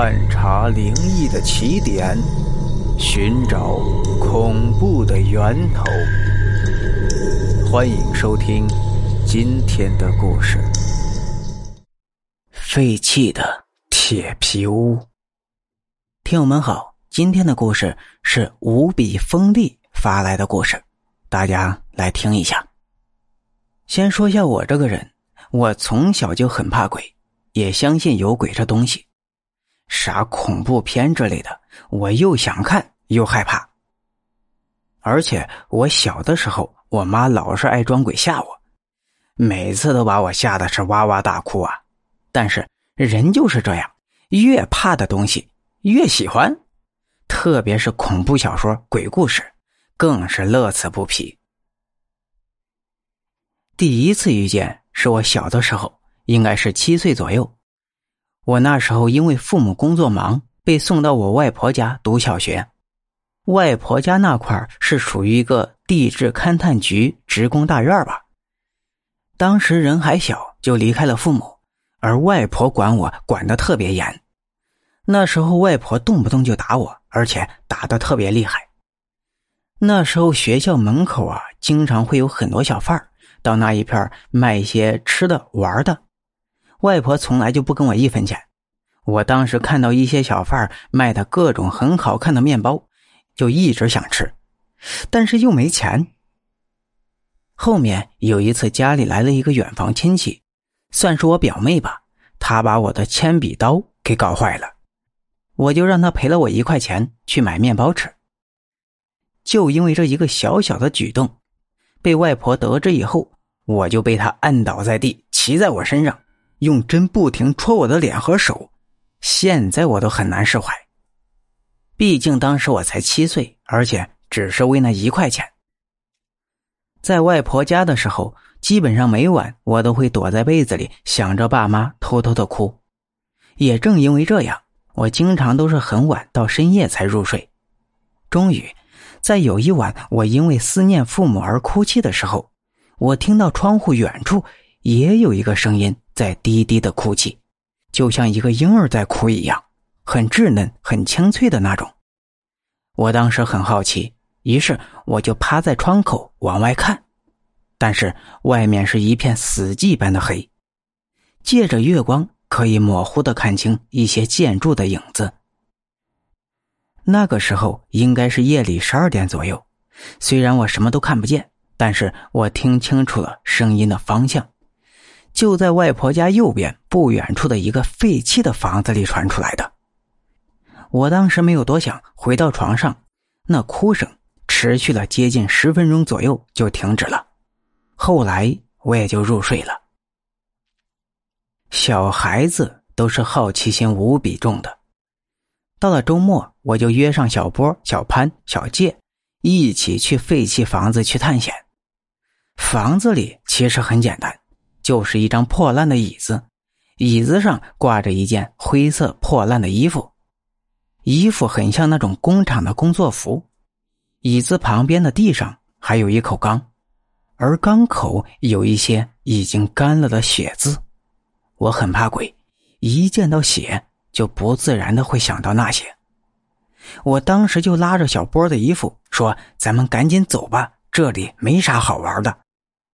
探查灵异的起点，寻找恐怖的源头。欢迎收听今天的故事：废弃的铁皮屋。听友们好，今天的故事是无比锋利发来的故事，大家来听一下。先说一下我这个人，我从小就很怕鬼，也相信有鬼这东西。啥恐怖片之类的，我又想看又害怕。而且我小的时候，我妈老是爱装鬼吓我，每次都把我吓得是哇哇大哭啊。但是人就是这样，越怕的东西越喜欢，特别是恐怖小说、鬼故事，更是乐此不疲。第一次遇见是我小的时候，应该是七岁左右。我那时候因为父母工作忙，被送到我外婆家读小学。外婆家那块是属于一个地质勘探局职工大院吧。当时人还小，就离开了父母，而外婆管我管的特别严。那时候外婆动不动就打我，而且打的特别厉害。那时候学校门口啊，经常会有很多小贩儿到那一片卖一些吃的玩的。外婆从来就不跟我一分钱。我当时看到一些小贩卖的各种很好看的面包，就一直想吃，但是又没钱。后面有一次家里来了一个远房亲戚，算是我表妹吧，她把我的铅笔刀给搞坏了，我就让她赔了我一块钱去买面包吃。就因为这一个小小的举动，被外婆得知以后，我就被她按倒在地，骑在我身上。用针不停戳我的脸和手，现在我都很难释怀。毕竟当时我才七岁，而且只是为那一块钱。在外婆家的时候，基本上每晚我都会躲在被子里想着爸妈，偷偷的哭。也正因为这样，我经常都是很晚到深夜才入睡。终于，在有一晚我因为思念父母而哭泣的时候，我听到窗户远处也有一个声音。在低低的哭泣，就像一个婴儿在哭一样，很稚嫩、很清脆的那种。我当时很好奇，于是我就趴在窗口往外看，但是外面是一片死寂般的黑，借着月光可以模糊的看清一些建筑的影子。那个时候应该是夜里十二点左右，虽然我什么都看不见，但是我听清楚了声音的方向。就在外婆家右边不远处的一个废弃的房子里传出来的。我当时没有多想，回到床上，那哭声持续了接近十分钟左右就停止了。后来我也就入睡了。小孩子都是好奇心无比重的，到了周末，我就约上小波、小潘、小介一起去废弃房子去探险。房子里其实很简单。就是一张破烂的椅子，椅子上挂着一件灰色破烂的衣服，衣服很像那种工厂的工作服。椅子旁边的地上还有一口缸，而缸口有一些已经干了的血渍。我很怕鬼，一见到血就不自然的会想到那些。我当时就拉着小波的衣服说：“咱们赶紧走吧，这里没啥好玩的。”